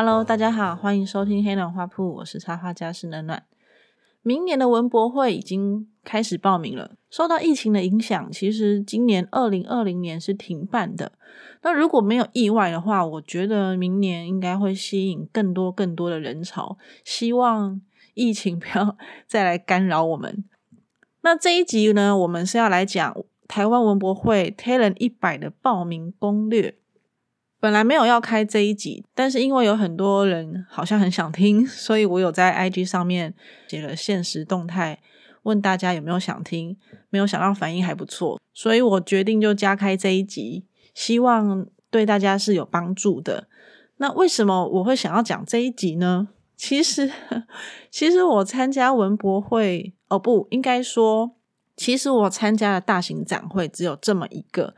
Hello，大家好，欢迎收听黑暖花铺，我是插画家是暖暖。明年的文博会已经开始报名了。受到疫情的影响，其实今年二零二零年是停办的。那如果没有意外的话，我觉得明年应该会吸引更多更多的人潮。希望疫情不要再来干扰我们。那这一集呢，我们是要来讲台湾文博会 Talent 一百的报名攻略。本来没有要开这一集，但是因为有很多人好像很想听，所以我有在 IG 上面写了现实动态，问大家有没有想听。没有想到反应还不错，所以我决定就加开这一集，希望对大家是有帮助的。那为什么我会想要讲这一集呢？其实，其实我参加文博会，哦，不应该说，其实我参加的大型展会只有这么一个。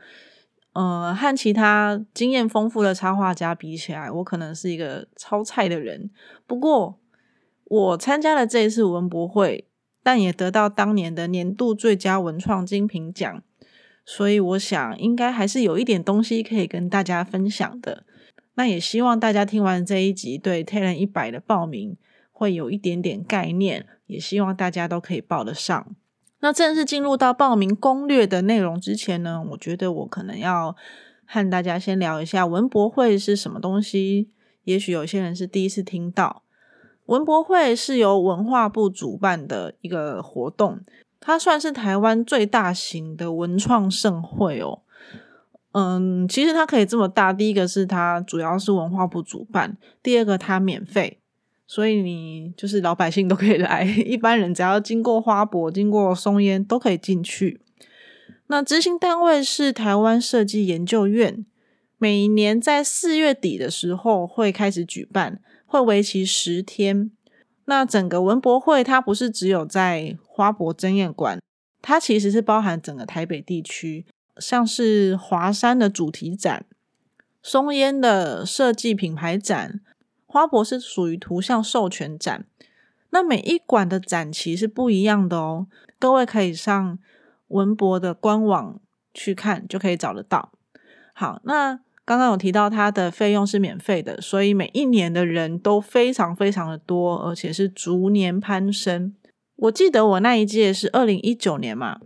呃，和其他经验丰富的插画家比起来，我可能是一个超菜的人。不过，我参加了这一次文博会，但也得到当年的年度最佳文创精品奖，所以我想应该还是有一点东西可以跟大家分享的。那也希望大家听完这一集，对 Talent 一百的报名会有一点点概念，也希望大家都可以报得上。那正式进入到报名攻略的内容之前呢，我觉得我可能要和大家先聊一下文博会是什么东西。也许有些人是第一次听到，文博会是由文化部主办的一个活动，它算是台湾最大型的文创盛会哦。嗯，其实它可以这么大，第一个是它主要是文化部主办，第二个它免费。所以你就是老百姓都可以来，一般人只要经过花博、经过松烟都可以进去。那执行单位是台湾设计研究院，每年在四月底的时候会开始举办，会为期十天。那整个文博会它不是只有在花博争艳馆，它其实是包含整个台北地区，像是华山的主题展、松烟的设计品牌展。花博是属于图像授权展，那每一馆的展期是不一样的哦。各位可以上文博的官网去看，就可以找得到。好，那刚刚有提到它的费用是免费的，所以每一年的人都非常非常的多，而且是逐年攀升。我记得我那一届是二零一九年嘛，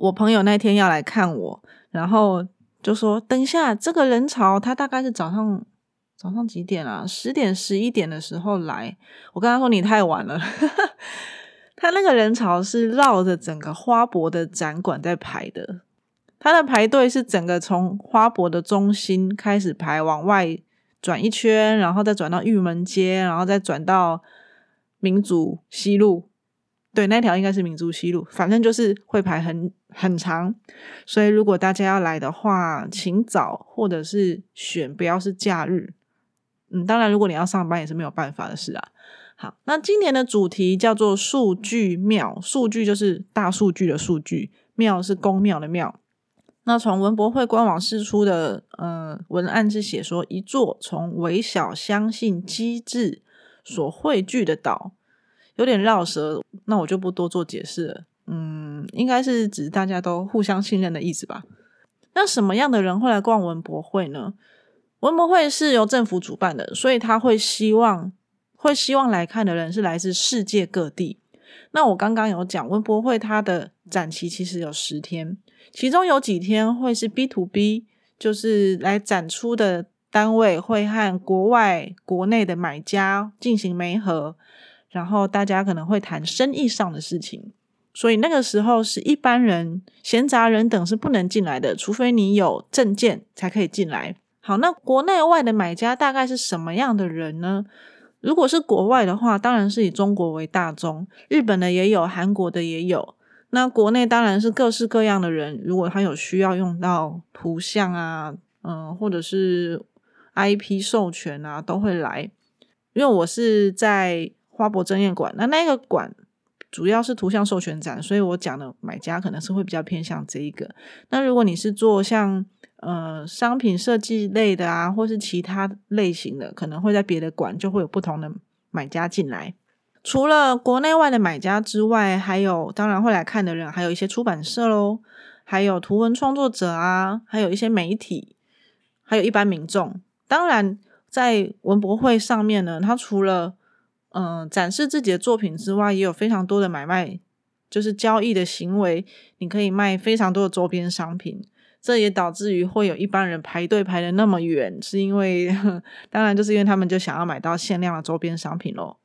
我朋友那天要来看我，然后就说：“等一下，这个人潮，他大概是早上。”早上几点啊？十点、十一点的时候来。我跟他说你太晚了。他那个人潮是绕着整个花博的展馆在排的。他的排队是整个从花博的中心开始排，往外转一圈，然后再转到玉门街，然后再转到民族西路。对，那条应该是民族西路。反正就是会排很很长。所以如果大家要来的话，请早，或者是选不要是假日。嗯，当然，如果你要上班也是没有办法的事啊。好，那今年的主题叫做“数据庙”，数据就是大数据的数据，庙是公庙的庙。那从文博会官网释出的呃文案是写说，一座从微小相信机制所汇聚的岛，有点绕舌，那我就不多做解释了。嗯，应该是指大家都互相信任的意思吧。那什么样的人会来逛文博会呢？文博会是由政府主办的，所以他会希望会希望来看的人是来自世界各地。那我刚刚有讲文博会它的展期其实有十天，其中有几天会是 B to B，就是来展出的单位会和国外、国内的买家进行媒合，然后大家可能会谈生意上的事情。所以那个时候是一般人、闲杂人等是不能进来的，除非你有证件才可以进来。好，那国内外的买家大概是什么样的人呢？如果是国外的话，当然是以中国为大宗，日本的也有，韩国的也有。那国内当然是各式各样的人，如果他有需要用到图像啊，嗯，或者是 IP 授权啊，都会来。因为我是在花博争艳馆，那那个馆主要是图像授权展，所以我讲的买家可能是会比较偏向这一个。那如果你是做像呃，商品设计类的啊，或是其他类型的，可能会在别的馆就会有不同的买家进来。除了国内外的买家之外，还有当然会来看的人，还有一些出版社喽，还有图文创作者啊，还有一些媒体，还有一般民众。当然，在文博会上面呢，它除了嗯展示自己的作品之外，也有非常多的买卖，就是交易的行为。你可以卖非常多的周边商品，这也导致于会有一般人排队排的那么远，是因为 当然就是因为他们就想要买到限量的周边商品咯。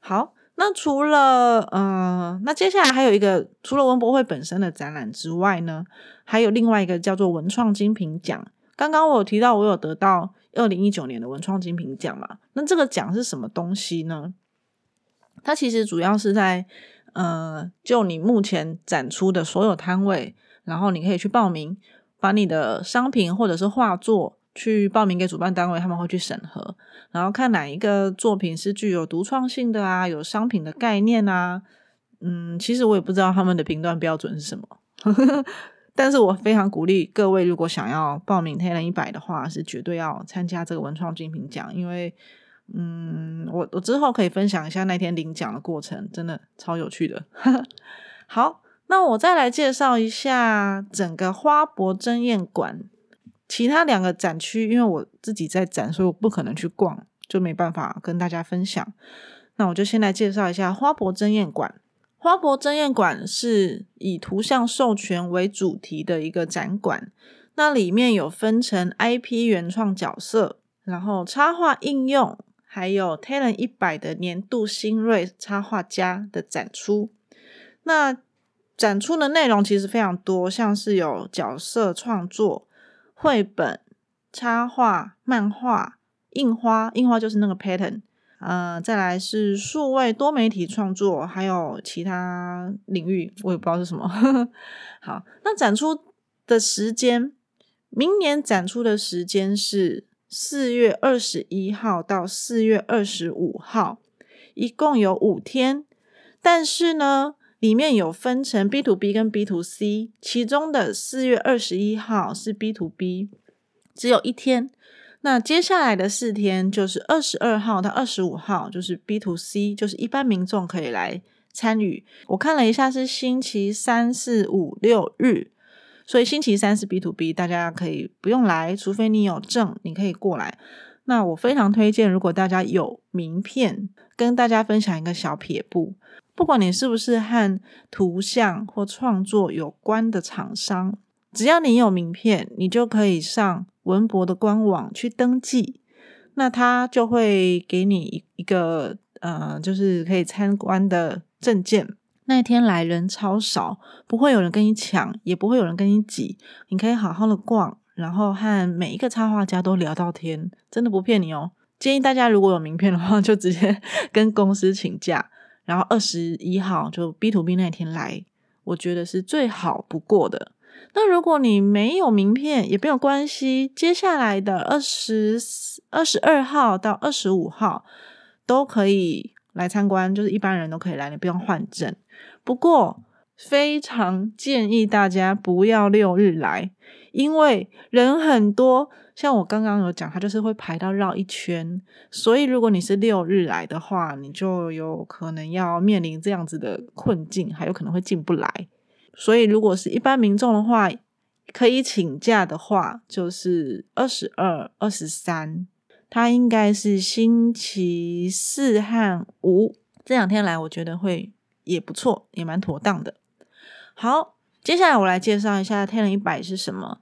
好。那除了嗯，那接下来还有一个，除了文博会本身的展览之外呢，还有另外一个叫做文创精品奖。刚刚我有提到，我有得到二零一九年的文创精品奖嘛？那这个奖是什么东西呢？它其实主要是在呃，就你目前展出的所有摊位，然后你可以去报名，把你的商品或者是画作。去报名给主办单位，他们会去审核，然后看哪一个作品是具有独创性的啊，有商品的概念啊。嗯，其实我也不知道他们的评断标准是什么，但是我非常鼓励各位，如果想要报名黑人一百的话，是绝对要参加这个文创精品奖，因为嗯，我我之后可以分享一下那天领奖的过程，真的超有趣的。好，那我再来介绍一下整个花博争艳馆。其他两个展区，因为我自己在展，所以我不可能去逛，就没办法跟大家分享。那我就先来介绍一下花博争艳馆。花博争艳馆是以图像授权为主题的一个展馆，那里面有分成 IP 原创角色，然后插画应用，还有 Talent 一百的年度新锐插画家的展出。那展出的内容其实非常多，像是有角色创作。绘本、插画、漫画、印花，印花就是那个 pattern，呃，再来是数位多媒体创作，还有其他领域，我也不知道是什么。好，那展出的时间，明年展出的时间是四月二十一号到四月二十五号，一共有五天，但是呢。里面有分成 B to B 跟 B to C，其中的四月二十一号是 B to B，只有一天。那接下来的四天就是二十二号到二十五号，就是 B to C，就是一般民众可以来参与。我看了一下是星期三四五六日，所以星期三是 B to B，大家可以不用来，除非你有证，你可以过来。那我非常推荐，如果大家有名片，跟大家分享一个小撇步。不管你是不是和图像或创作有关的厂商，只要你有名片，你就可以上文博的官网去登记。那他就会给你一一个呃，就是可以参观的证件。那一天来人超少，不会有人跟你抢，也不会有人跟你挤，你可以好好的逛，然后和每一个插画家都聊到天，真的不骗你哦。建议大家如果有名片的话，就直接 跟公司请假。然后二十一号就 B to B 那天来，我觉得是最好不过的。那如果你没有名片也没有关系，接下来的二十二十二号到二十五号都可以来参观，就是一般人都可以来，你不用换证。不过非常建议大家不要六日来，因为人很多。像我刚刚有讲，它就是会排到绕一圈，所以如果你是六日来的话，你就有可能要面临这样子的困境，还有可能会进不来。所以如果是一般民众的话，可以请假的话，就是二十二、二十三，它应该是星期四和五这两天来，我觉得会也不错，也蛮妥当的。好，接下来我来介绍一下天人一百是什么。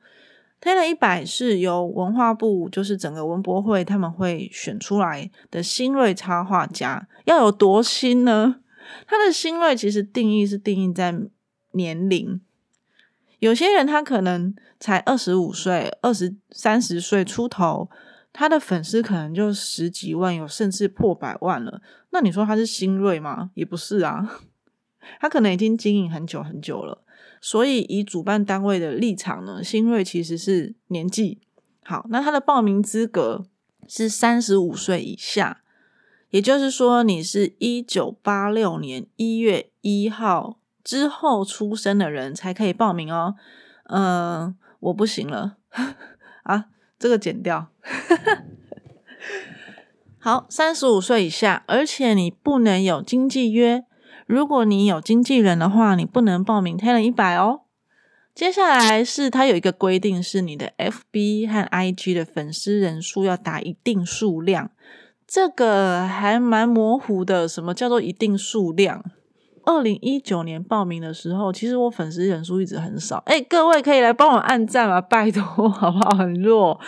天人一百是由文化部，就是整个文博会，他们会选出来的新锐插画家，要有多新呢？他的新锐其实定义是定义在年龄，有些人他可能才二十五岁、二十三十岁出头，他的粉丝可能就十几万，有甚至破百万了。那你说他是新锐吗？也不是啊，他可能已经经营很久很久了。所以，以主办单位的立场呢，新锐其实是年纪好。那他的报名资格是三十五岁以下，也就是说，你是一九八六年一月一号之后出生的人才可以报名哦。嗯，我不行了 啊，这个剪掉。好，三十五岁以下，而且你不能有经纪约。如果你有经纪人的话，你不能报名 Talent 一百哦。接下来是它有一个规定，是你的 FB 和 IG 的粉丝人数要达一定数量，这个还蛮模糊的。什么叫做一定数量？二零一九年报名的时候，其实我粉丝人数一直很少。哎，各位可以来帮我按赞吗？拜托，好不好？很弱，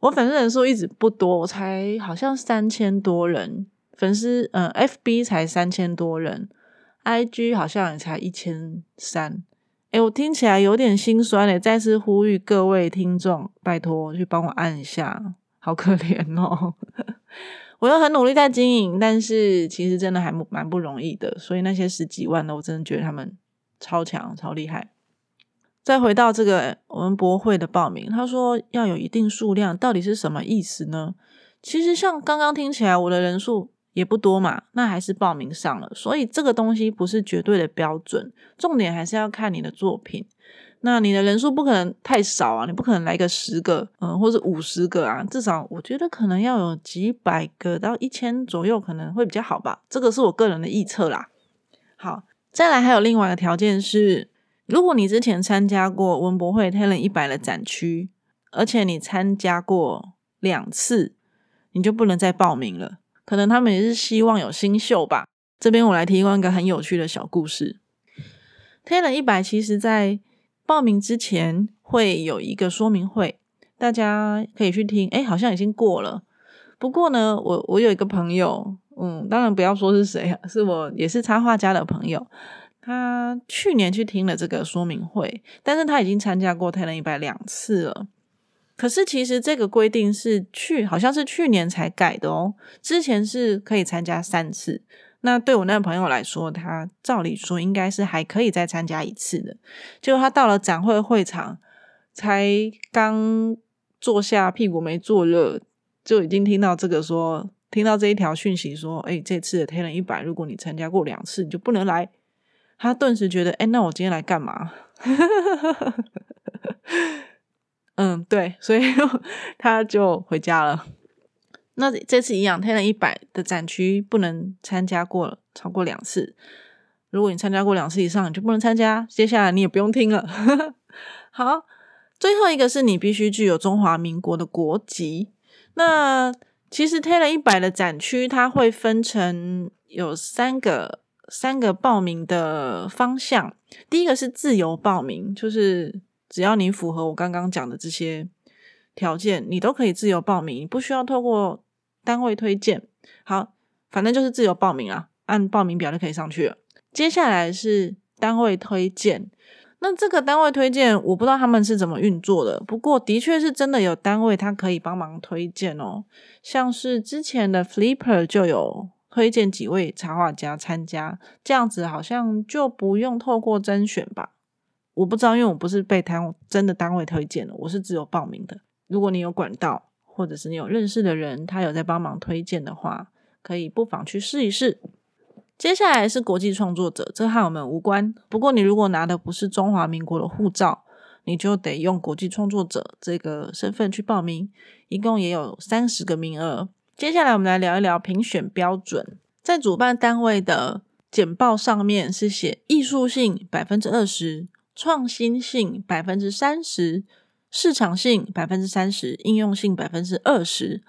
我粉丝人数一直不多，我才好像三千多人粉丝，嗯，FB 才三千多人，IG 好像也才一千三。哎，我听起来有点心酸嘞！再次呼吁各位听众，拜托去帮我按一下，好可怜哦！我又很努力在经营，但是其实真的还蛮不容易的。所以那些十几万的，我真的觉得他们超强、超厉害。再回到这个我们博会的报名，他说要有一定数量，到底是什么意思呢？其实像刚刚听起来，我的人数。也不多嘛，那还是报名上了。所以这个东西不是绝对的标准，重点还是要看你的作品。那你的人数不可能太少啊，你不可能来个十个，嗯，或者五十个啊，至少我觉得可能要有几百个到一千左右，可能会比较好吧。这个是我个人的臆测啦。好，再来还有另外一个条件是，如果你之前参加过文博会 Talent 一百的展区，而且你参加过两次，你就不能再报名了。可能他们也是希望有新秀吧。这边我来提供一个很有趣的小故事。天人一百其实在报名之前会有一个说明会，大家可以去听。哎，好像已经过了。不过呢，我我有一个朋友，嗯，当然不要说是谁啊，是我也是插画家的朋友。他去年去听了这个说明会，但是他已经参加过天人一百两次了。可是其实这个规定是去好像是去年才改的哦，之前是可以参加三次。那对我那个朋友来说，他照理说应该是还可以再参加一次的。结果他到了展会会场，才刚坐下，屁股没坐热，就已经听到这个说，听到这一条讯息说，哎，这次的天人一百，如果你参加过两次，你就不能来。他顿时觉得，哎，那我今天来干嘛？嗯，对，所以他就回家了。那这次一样，天人一百的展区不能参加过超过两次。如果你参加过两次以上，你就不能参加。接下来你也不用听了。好，最后一个是你必须具有中华民国的国籍。那其实天人一百的展区，它会分成有三个三个报名的方向。第一个是自由报名，就是。只要你符合我刚刚讲的这些条件，你都可以自由报名，不需要透过单位推荐。好，反正就是自由报名啊，按报名表就可以上去了。接下来是单位推荐，那这个单位推荐我不知道他们是怎么运作的，不过的确是真的有单位他可以帮忙推荐哦，像是之前的 Flipper 就有推荐几位插画家参加，这样子好像就不用透过甄选吧。我不知道，因为我不是被单真的单位推荐的，我是只有报名的。如果你有管道，或者是你有认识的人，他有在帮忙推荐的话，可以不妨去试一试。接下来是国际创作者，这和我们无关。不过你如果拿的不是中华民国的护照，你就得用国际创作者这个身份去报名，一共也有三十个名额。接下来我们来聊一聊评选标准，在主办单位的简报上面是写艺术性百分之二十。创新性百分之三十，市场性百分之三十，应用性百分之二十。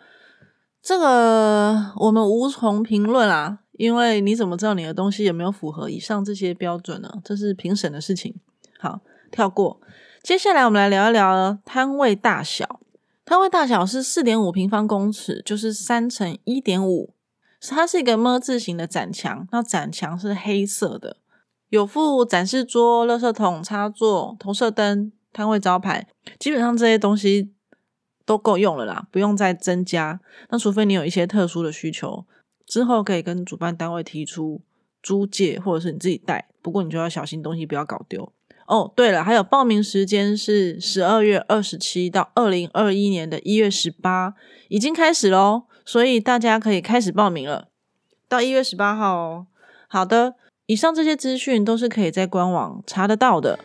这个我们无从评论啊，因为你怎么知道你的东西有没有符合以上这些标准呢？这是评审的事情。好，跳过。接下来我们来聊一聊摊位大小。摊位大小是四点五平方公尺，就是三乘一点五。它是一个么字形的展墙，那展墙是黑色的。有附展示桌、垃圾桶、插座、投射灯、摊位招牌，基本上这些东西都够用了啦，不用再增加。那除非你有一些特殊的需求，之后可以跟主办单位提出租借，或者是你自己带。不过你就要小心东西不要搞丢哦。对了，还有报名时间是十二月二十七到二零二一年的一月十八，已经开始喽，所以大家可以开始报名了，到一月十八号哦。好的。以上这些资讯都是可以在官网查得到的。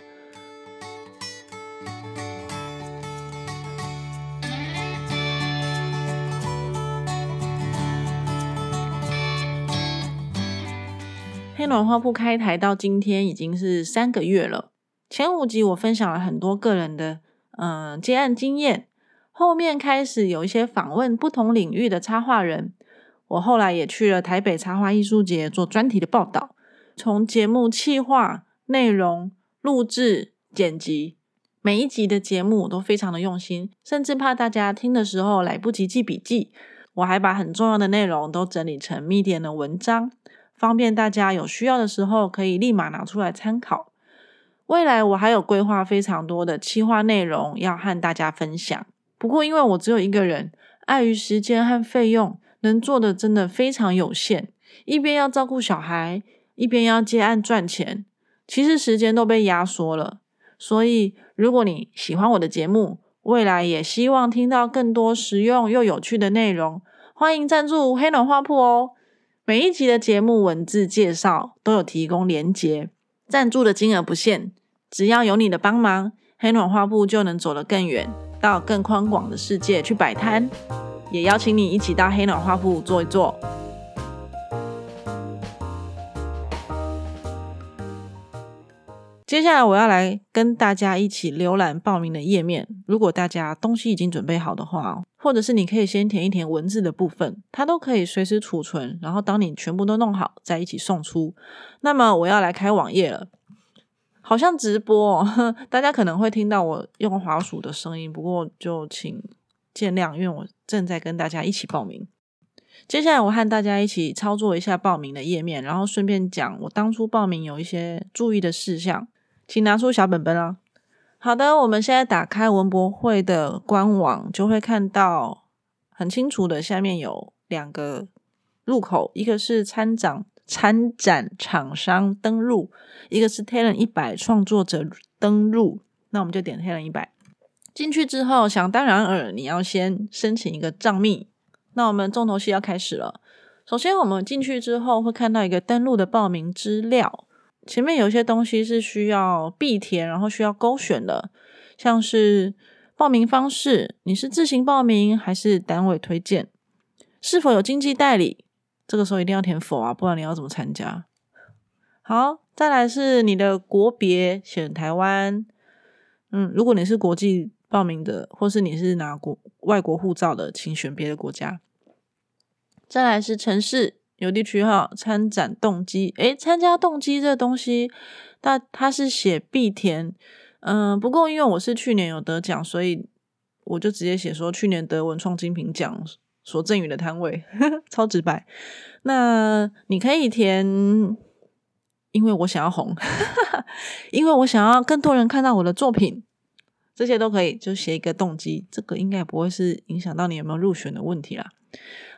黑暖花铺开台到今天已经是三个月了，前五集我分享了很多个人的嗯接案经验，后面开始有一些访问不同领域的插画人。我后来也去了台北插画艺术节做专题的报道，从节目企划、内容、录制、剪辑，每一集的节目我都非常的用心，甚至怕大家听的时候来不及记笔记，我还把很重要的内容都整理成 Medium 的文章，方便大家有需要的时候可以立马拿出来参考。未来我还有规划非常多的企划内容要和大家分享，不过因为我只有一个人，碍于时间和费用。能做的真的非常有限，一边要照顾小孩，一边要接案赚钱，其实时间都被压缩了。所以，如果你喜欢我的节目，未来也希望听到更多实用又有趣的内容，欢迎赞助黑暖花铺哦。每一集的节目文字介绍都有提供连结，赞助的金额不限，只要有你的帮忙，黑暖花铺就能走得更远，到更宽广的世界去摆摊。也邀请你一起到黑暖花铺坐一坐。接下来我要来跟大家一起浏览报名的页面。如果大家东西已经准备好的话，或者是你可以先填一填文字的部分，它都可以随时储存。然后当你全部都弄好，再一起送出。那么我要来开网页了，好像直播，大家可能会听到我用滑鼠的声音，不过就请。见谅，因为我正在跟大家一起报名。接下来，我和大家一起操作一下报名的页面，然后顺便讲我当初报名有一些注意的事项，请拿出小本本啊。好的，我们现在打开文博会的官网，就会看到很清楚的，下面有两个入口，一个是参展参展厂商登录，一个是 Talent 一百创作者登录。那我们就点 Talent 一百。进去之后，想当然尔，你要先申请一个账密。那我们重头戏要开始了。首先，我们进去之后会看到一个登录的报名资料，前面有些东西是需要必填，然后需要勾选的，像是报名方式，你是自行报名还是单位推荐？是否有经济代理？这个时候一定要填否啊，不然你要怎么参加？好，再来是你的国别，选台湾。嗯，如果你是国际。报名的，或是你是拿国外国护照的，请选别的国家。再来是城市、邮递区号、参展动机。诶，参加动机这东西，它它是写必填。嗯，不过因为我是去年有得奖，所以我就直接写说去年得文创精品奖所赠予的摊位，超直白。那你可以填，因为我想要红，因为我想要更多人看到我的作品。这些都可以，就写一个动机，这个应该不会是影响到你有没有入选的问题啦。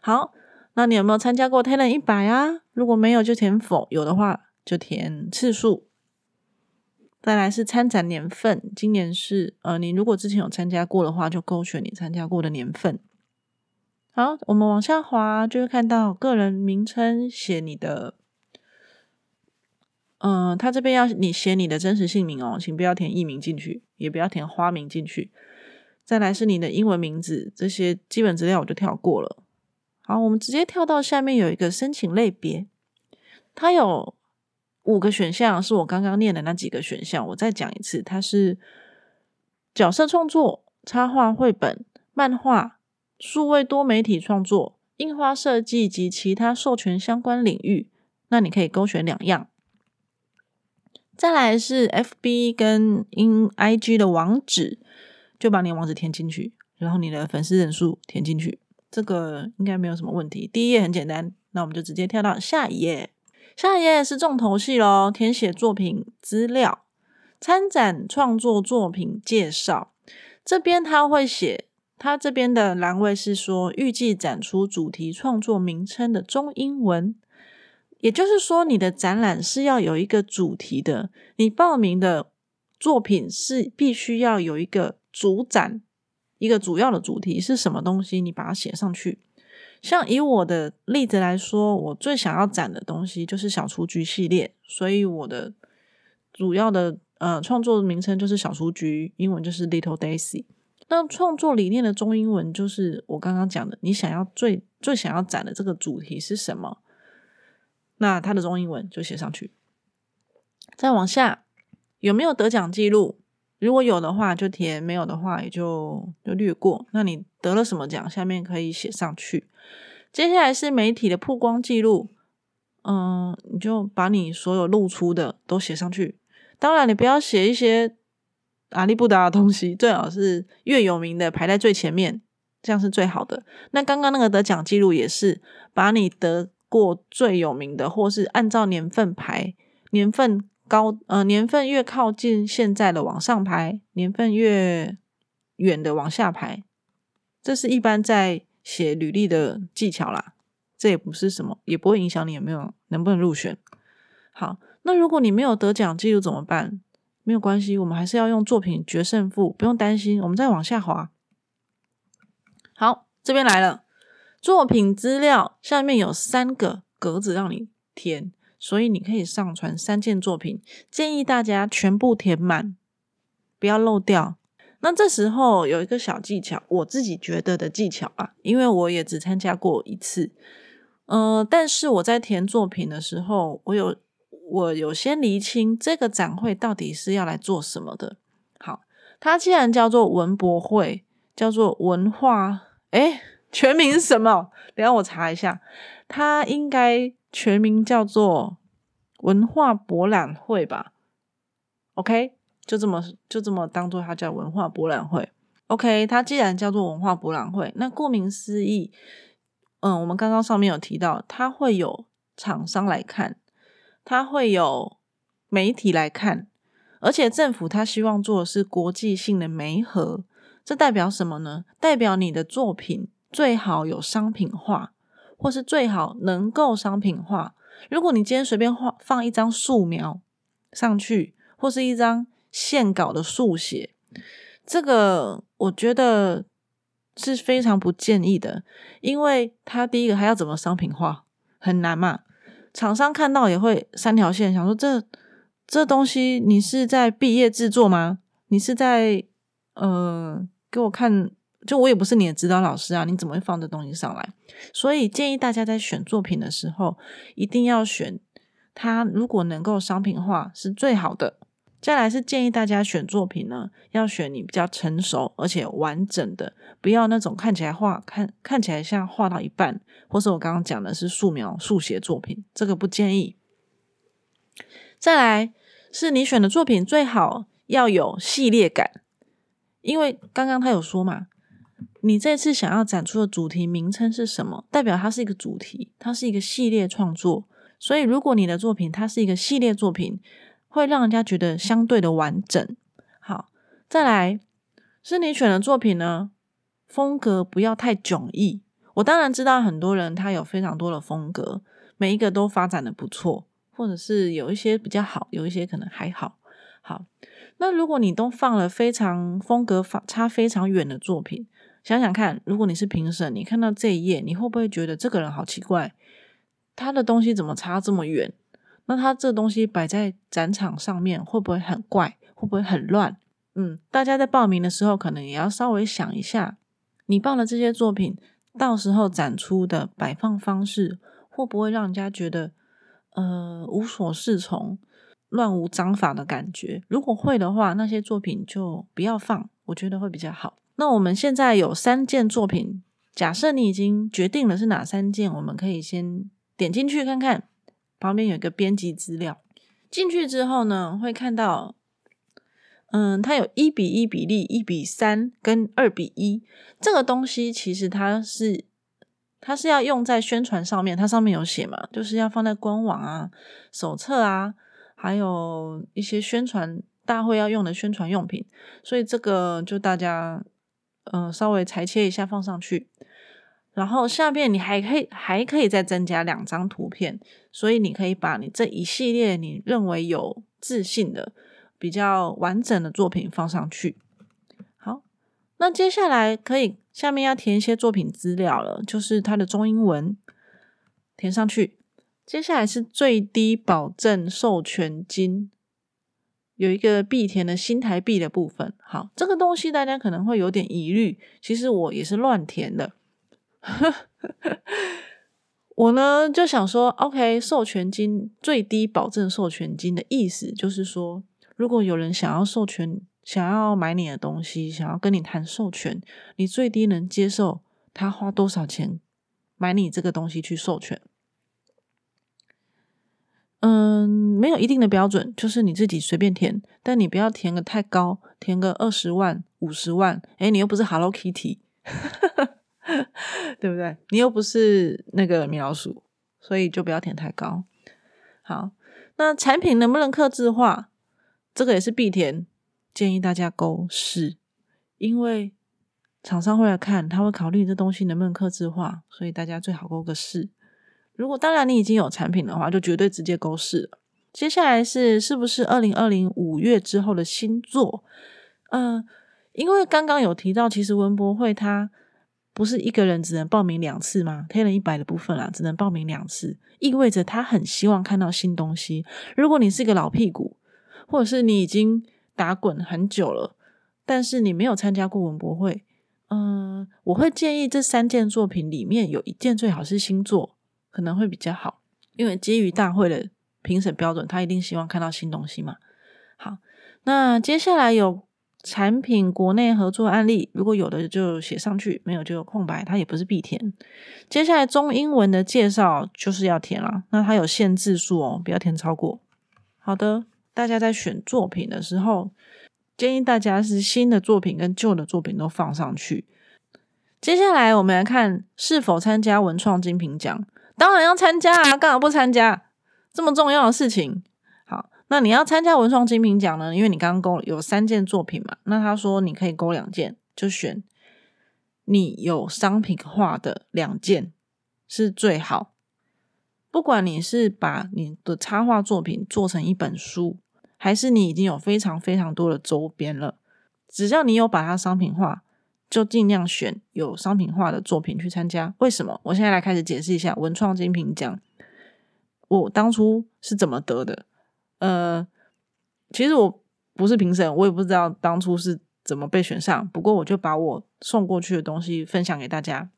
好，那你有没有参加过 Talent 一百啊？如果没有就填否，有的话就填次数。再来是参展年份，今年是呃，你如果之前有参加过的话，就勾选你参加过的年份。好，我们往下滑就会看到个人名称，写你的。嗯，他这边要你写你的真实姓名哦，请不要填艺名进去，也不要填花名进去。再来是你的英文名字，这些基本资料我就跳过了。好，我们直接跳到下面有一个申请类别，它有五个选项，是我刚刚念的那几个选项。我再讲一次，它是角色创作、插画、绘本、漫画、数位多媒体创作、印花设计及其他授权相关领域。那你可以勾选两样。再来是 F B 跟 In I G 的网址，就把你网址填进去，然后你的粉丝人数填进去，这个应该没有什么问题。第一页很简单，那我们就直接跳到下一页。下一页是重头戏喽，填写作品资料、参展创作作品介绍。这边他会写，他这边的栏位是说预计展出主题创作名称的中英文。也就是说，你的展览是要有一个主题的。你报名的作品是必须要有一个主展，一个主要的主题是什么东西，你把它写上去。像以我的例子来说，我最想要展的东西就是小雏菊系列，所以我的主要的呃创作名称就是小雏菊，英文就是 Little Daisy。那创作理念的中英文就是我刚刚讲的，你想要最最想要展的这个主题是什么？那它的中英文就写上去，再往下，有没有得奖记录？如果有的话就填，没有的话也就就略过。那你得了什么奖？下面可以写上去。接下来是媒体的曝光记录，嗯，你就把你所有露出的都写上去。当然，你不要写一些阿里不达的东西，最好是越有名的排在最前面，这样是最好的。那刚刚那个得奖记录也是把你得过最有名的，或是按照年份排年份。高呃年份越靠近现在的往上排，年份越远的往下排，这是一般在写履历的技巧啦。这也不是什么，也不会影响你有没有能不能入选。好，那如果你没有得奖记录怎么办？没有关系，我们还是要用作品决胜负，不用担心。我们再往下滑。好，这边来了，作品资料下面有三个格子让你填。所以你可以上传三件作品，建议大家全部填满，不要漏掉。那这时候有一个小技巧，我自己觉得的技巧啊，因为我也只参加过一次，呃，但是我在填作品的时候，我有我有先厘清这个展会到底是要来做什么的。好，它既然叫做文博会，叫做文化，哎，全名是什么？等下我查一下，它应该。全名叫做文化博览会吧，OK，就这么就这么当做它叫文化博览会。OK，它既然叫做文化博览会，那顾名思义，嗯，我们刚刚上面有提到，它会有厂商来看，它会有媒体来看，而且政府它希望做的是国际性的媒合，这代表什么呢？代表你的作品最好有商品化。或是最好能够商品化。如果你今天随便画放一张素描上去，或是一张线稿的速写，这个我觉得是非常不建议的，因为它第一个还要怎么商品化，很难嘛。厂商看到也会三条线，想说这这东西你是在毕业制作吗？你是在呃给我看？就我也不是你的指导老师啊，你怎么会放这东西上来？所以建议大家在选作品的时候，一定要选它如果能够商品化是最好的。再来是建议大家选作品呢，要选你比较成熟而且完整的，不要那种看起来画看看起来像画到一半，或是我刚刚讲的是素描速写作品，这个不建议。再来是你选的作品最好要有系列感，因为刚刚他有说嘛。你这次想要展出的主题名称是什么？代表它是一个主题，它是一个系列创作。所以，如果你的作品它是一个系列作品，会让人家觉得相对的完整。好，再来是你选的作品呢，风格不要太迥异。我当然知道很多人他有非常多的风格，每一个都发展的不错，或者是有一些比较好，有一些可能还好。好，那如果你都放了非常风格差非常远的作品。想想看，如果你是评审，你看到这一页，你会不会觉得这个人好奇怪？他的东西怎么差这么远？那他这东西摆在展场上面，会不会很怪？会不会很乱？嗯，大家在报名的时候，可能也要稍微想一下，你报了这些作品，到时候展出的摆放方式，会不会让人家觉得呃无所适从、乱无章法的感觉？如果会的话，那些作品就不要放，我觉得会比较好。那我们现在有三件作品，假设你已经决定了是哪三件，我们可以先点进去看看，旁边有一个编辑资料。进去之后呢，会看到，嗯，它有一比一比例、一比三跟二比一。这个东西其实它是它是要用在宣传上面，它上面有写嘛，就是要放在官网啊、手册啊，还有一些宣传大会要用的宣传用品。所以这个就大家。嗯，稍微裁切一下放上去，然后下面你还可以还可以再增加两张图片，所以你可以把你这一系列你认为有自信的、比较完整的作品放上去。好，那接下来可以下面要填一些作品资料了，就是它的中英文填上去。接下来是最低保证授权金。有一个必填的新台币的部分，好，这个东西大家可能会有点疑虑，其实我也是乱填的。我呢就想说，OK，授权金最低保证授权金的意思就是说，如果有人想要授权，想要买你的东西，想要跟你谈授权，你最低能接受他花多少钱买你这个东西去授权？嗯，没有一定的标准，就是你自己随便填，但你不要填个太高，填个二十万、五十万，哎，你又不是 Hello Kitty，对不对？你又不是那个米老鼠，所以就不要填太高。好，那产品能不能刻字化？这个也是必填，建议大家勾是，因为厂商会来看，他会考虑这东西能不能刻字化，所以大家最好勾个是。如果当然你已经有产品的话，就绝对直接勾是了。接下来是是不是二零二零五月之后的新作？嗯，因为刚刚有提到，其实文博会它不是一个人只能报名两次吗？黑人一百的部分啦，只能报名两次，意味着他很希望看到新东西。如果你是一个老屁股，或者是你已经打滚很久了，但是你没有参加过文博会，嗯，我会建议这三件作品里面有一件最好是新作，可能会比较好，因为基于大会的评审标准，他一定希望看到新东西嘛。好，那接下来有产品国内合作案例，如果有的就写上去，没有就空白，它也不是必填。接下来中英文的介绍就是要填了，那它有限字数哦，不要填超过。好的。大家在选作品的时候，建议大家是新的作品跟旧的作品都放上去。接下来我们来看是否参加文创精品奖，当然要参加啊，干嘛不参加？这么重要的事情。好，那你要参加文创精品奖呢？因为你刚刚勾有三件作品嘛，那他说你可以勾两件，就选你有商品化的两件是最好。不管你是把你的插画作品做成一本书。还是你已经有非常非常多的周边了，只要你有把它商品化，就尽量选有商品化的作品去参加。为什么？我现在来开始解释一下文创精品奖，我当初是怎么得的。呃，其实我不是评审，我也不知道当初是怎么被选上。不过我就把我送过去的东西分享给大家。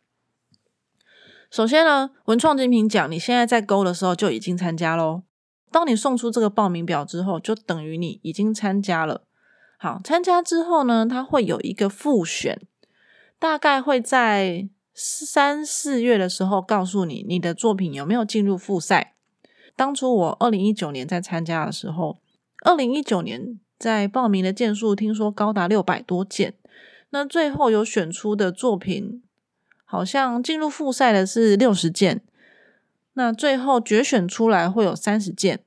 首先呢，文创精品奖，你现在在勾的时候就已经参加喽。当你送出这个报名表之后，就等于你已经参加了。好，参加之后呢，它会有一个复选，大概会在三四月的时候告诉你你的作品有没有进入复赛。当初我二零一九年在参加的时候，二零一九年在报名的件数听说高达六百多件，那最后有选出的作品，好像进入复赛的是六十件。那最后决选出来会有三十件，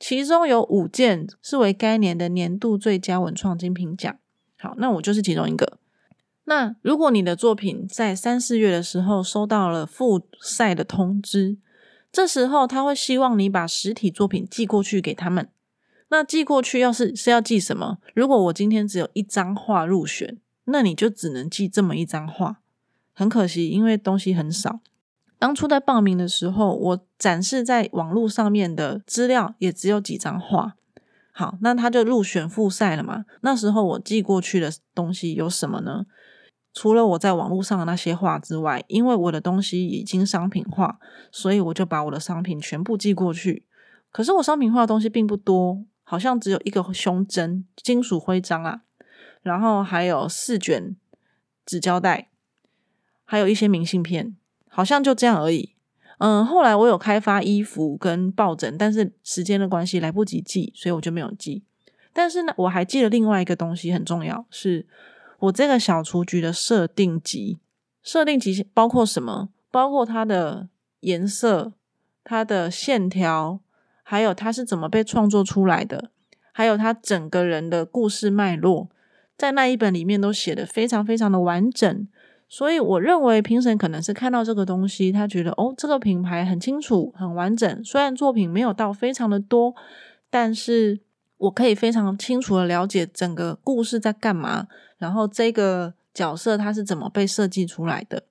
其中有五件是为该年的年度最佳文创精品奖。好，那我就是其中一个。那如果你的作品在三四月的时候收到了复赛的通知，这时候他会希望你把实体作品寄过去给他们。那寄过去要是是要寄什么？如果我今天只有一张画入选，那你就只能寄这么一张画。很可惜，因为东西很少。当初在报名的时候，我展示在网络上面的资料也只有几张画。好，那他就入选复赛了嘛？那时候我寄过去的东西有什么呢？除了我在网络上的那些话之外，因为我的东西已经商品化，所以我就把我的商品全部寄过去。可是我商品化的东西并不多，好像只有一个胸针、金属徽章啊，然后还有四卷纸胶带，还有一些明信片。好像就这样而已。嗯，后来我有开发衣服跟抱枕，但是时间的关系来不及寄，所以我就没有寄。但是呢，我还寄了另外一个东西，很重要，是我这个小雏菊的设定集。设定集包括什么？包括它的颜色、它的线条，还有它是怎么被创作出来的，还有它整个人的故事脉络，在那一本里面都写的非常非常的完整。所以我认为评审可能是看到这个东西，他觉得哦，这个品牌很清楚、很完整。虽然作品没有到非常的多，但是我可以非常清楚的了解整个故事在干嘛，然后这个角色他是怎么被设计出来的。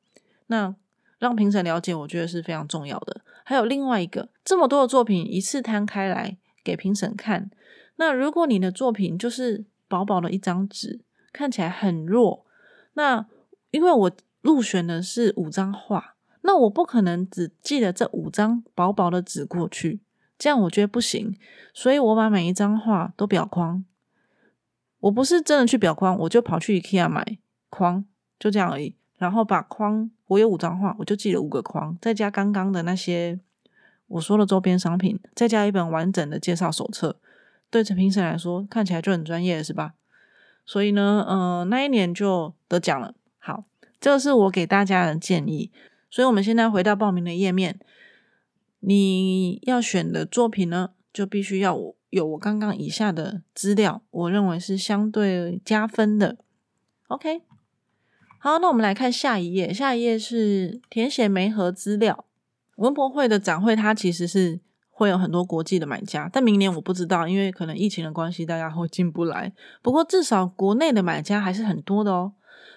那让评审了解，我觉得是非常重要的。还有另外一个，这么多的作品一次摊开来给评审看，那如果你的作品就是薄薄的一张纸，看起来很弱，那因为我入选的是五张画，那我不可能只寄了这五张薄薄的纸过去，这样我觉得不行。所以我把每一张画都裱框，我不是真的去裱框，我就跑去 IKEA 买框，就这样而已。然后把框，我有五张画，我就寄了五个框，再加刚刚的那些我说的周边商品，再加一本完整的介绍手册。对陈评审来说，看起来就很专业，是吧？所以呢，嗯，那一年就得奖了。好，这个是我给大家的建议。所以，我们现在回到报名的页面，你要选的作品呢，就必须要有我刚刚以下的资料，我认为是相对加分的。OK，好，那我们来看下一页，下一页是填写媒合资料。文博会的展会，它其实是。会有很多国际的买家，但明年我不知道，因为可能疫情的关系，大家会进不来。不过至少国内的买家还是很多的哦。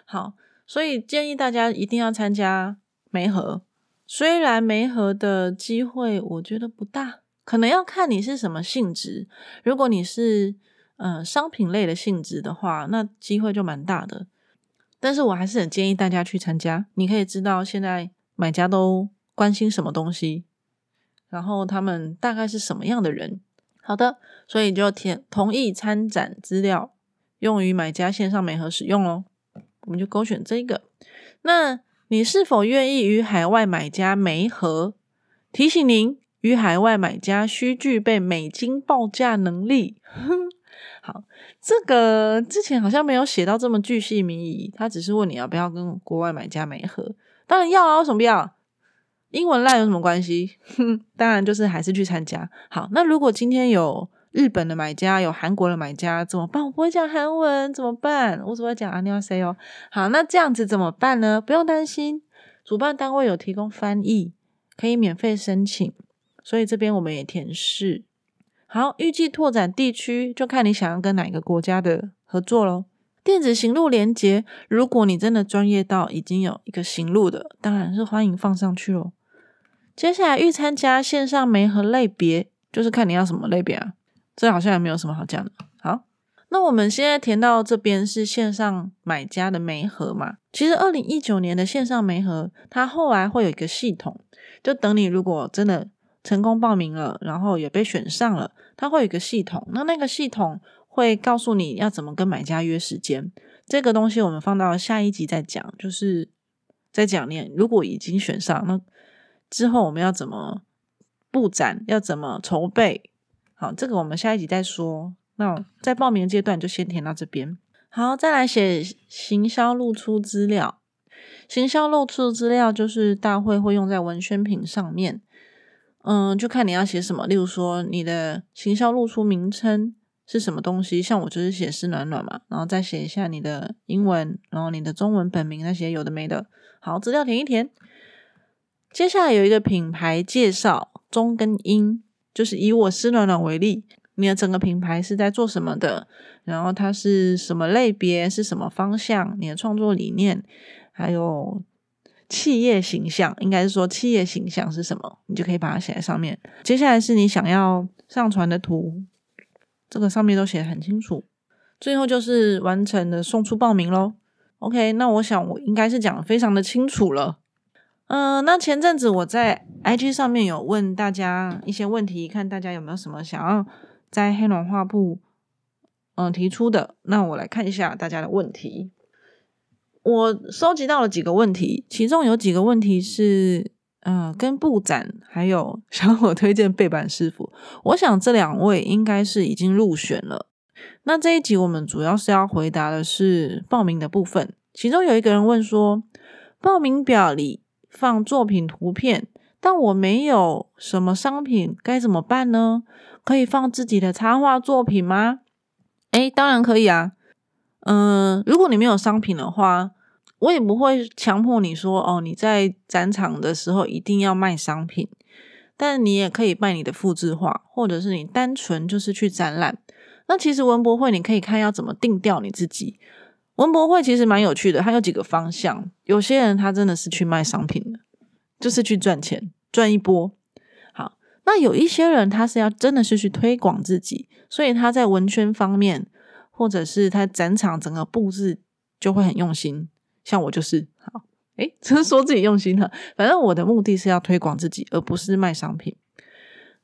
好，所以建议大家一定要参加梅盒。虽然媒合的机会我觉得不大，可能要看你是什么性质。如果你是呃商品类的性质的话，那机会就蛮大的。但是我还是很建议大家去参加，你可以知道现在买家都关心什么东西。然后他们大概是什么样的人？好的，所以就填同意参展资料，用于买家线上美合使用哦。我们就勾选这个。那你是否愿意与海外买家媒合？提醒您，与海外买家需具备美金报价能力。好，这个之前好像没有写到这么巨细靡遗，他只是问你要不要跟国外买家媒合。当然要啊，为什么不要？英文烂有什么关系？当然就是还是去参加。好，那如果今天有日本的买家，有韩国的买家怎么办？我不会讲韩文怎么办？我只会讲阿尼亚塞哦。好，那这样子怎么办呢？不用担心，主办单位有提供翻译，可以免费申请。所以这边我们也填是。好，预计拓展地区就看你想要跟哪个国家的合作喽。电子行路连接，如果你真的专业到已经有一个行路的，当然是欢迎放上去喽。接下来预参加线上媒和类别，就是看你要什么类别啊。这好像也没有什么好讲的。好，那我们现在填到这边是线上买家的媒合嘛？其实二零一九年的线上媒合，它后来会有一个系统，就等你如果真的成功报名了，然后也被选上了，它会有一个系统。那那个系统会告诉你要怎么跟买家约时间。这个东西我们放到下一集再讲，就是在讲你如果已经选上那。之后我们要怎么布展？要怎么筹备？好，这个我们下一集再说。那在报名阶段就先填到这边。好，再来写行销露出资料。行销露出资料就是大会会用在文宣品上面。嗯，就看你要写什么。例如说，你的行销露出名称是什么东西？像我就是写“是暖暖”嘛，然后再写一下你的英文，然后你的中文本名那些有的没的。好，资料填一填。接下来有一个品牌介绍，中跟英，就是以我施暖暖为例，你的整个品牌是在做什么的？然后它是什么类别？是什么方向？你的创作理念，还有企业形象，应该是说企业形象是什么？你就可以把它写在上面。接下来是你想要上传的图，这个上面都写的很清楚。最后就是完成的送出报名喽。OK，那我想我应该是讲的非常的清楚了。嗯，那前阵子我在 IG 上面有问大家一些问题，看大家有没有什么想要在黑龙画布嗯提出的。那我来看一下大家的问题。我收集到了几个问题，其中有几个问题是嗯跟布展，还有 想我推荐背板师傅。我想这两位应该是已经入选了。那这一集我们主要是要回答的是报名的部分。其中有一个人问说，报名表里。放作品图片，但我没有什么商品，该怎么办呢？可以放自己的插画作品吗？诶，当然可以啊。嗯，如果你没有商品的话，我也不会强迫你说哦，你在展场的时候一定要卖商品。但你也可以卖你的复制画，或者是你单纯就是去展览。那其实文博会你可以看要怎么定调你自己。文博会其实蛮有趣的，它有几个方向。有些人他真的是去卖商品的，就是去赚钱赚一波。好，那有一些人他是要真的是去推广自己，所以他在文宣方面，或者是他展场整个布置就会很用心。像我就是好，诶，只是说自己用心了。反正我的目的是要推广自己，而不是卖商品。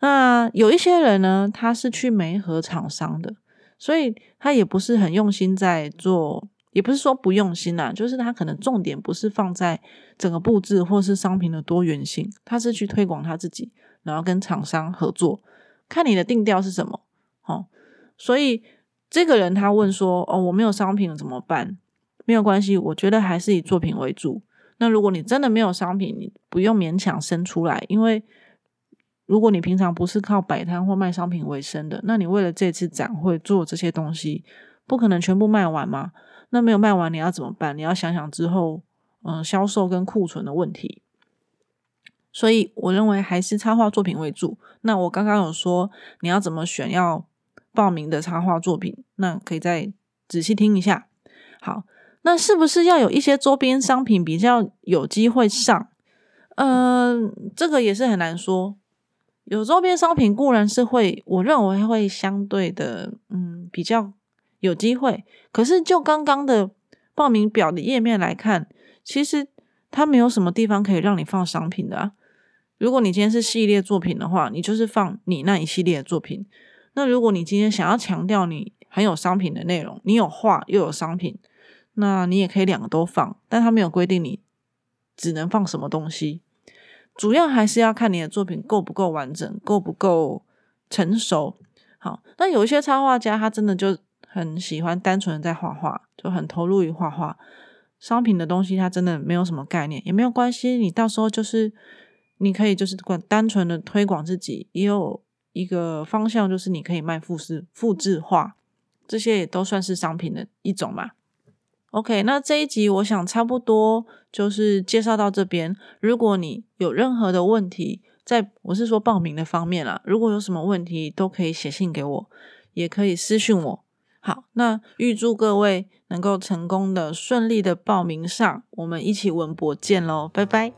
那有一些人呢，他是去媒合厂商的。所以他也不是很用心在做，也不是说不用心啦，就是他可能重点不是放在整个布置或是商品的多元性，他是去推广他自己，然后跟厂商合作，看你的定调是什么。好，所以这个人他问说：“哦，我没有商品怎么办？”没有关系，我觉得还是以作品为主。那如果你真的没有商品，你不用勉强生出来，因为。如果你平常不是靠摆摊或卖商品为生的，那你为了这次展会做这些东西，不可能全部卖完吗？那没有卖完你要怎么办？你要想想之后，嗯，销售跟库存的问题。所以我认为还是插画作品为主。那我刚刚有说你要怎么选要报名的插画作品，那可以再仔细听一下。好，那是不是要有一些周边商品比较有机会上？嗯，这个也是很难说。有周边商品固然是会，我认为会相对的，嗯，比较有机会。可是就刚刚的报名表的页面来看，其实它没有什么地方可以让你放商品的啊。如果你今天是系列作品的话，你就是放你那一系列的作品。那如果你今天想要强调你很有商品的内容，你有画又有商品，那你也可以两个都放，但它没有规定你只能放什么东西。主要还是要看你的作品够不够完整，够不够成熟。好，那有一些插画家，他真的就很喜欢单纯的在画画，就很投入于画画。商品的东西他真的没有什么概念，也没有关系。你到时候就是你可以就是管单纯的推广自己，也有一个方向，就是你可以卖复制复制画，这些也都算是商品的一种嘛。OK，那这一集我想差不多就是介绍到这边。如果你有任何的问题，在我是说报名的方面啦，如果有什么问题都可以写信给我，也可以私信我。好，那预祝各位能够成功的、顺利的报名上，我们一起文博见喽，拜拜。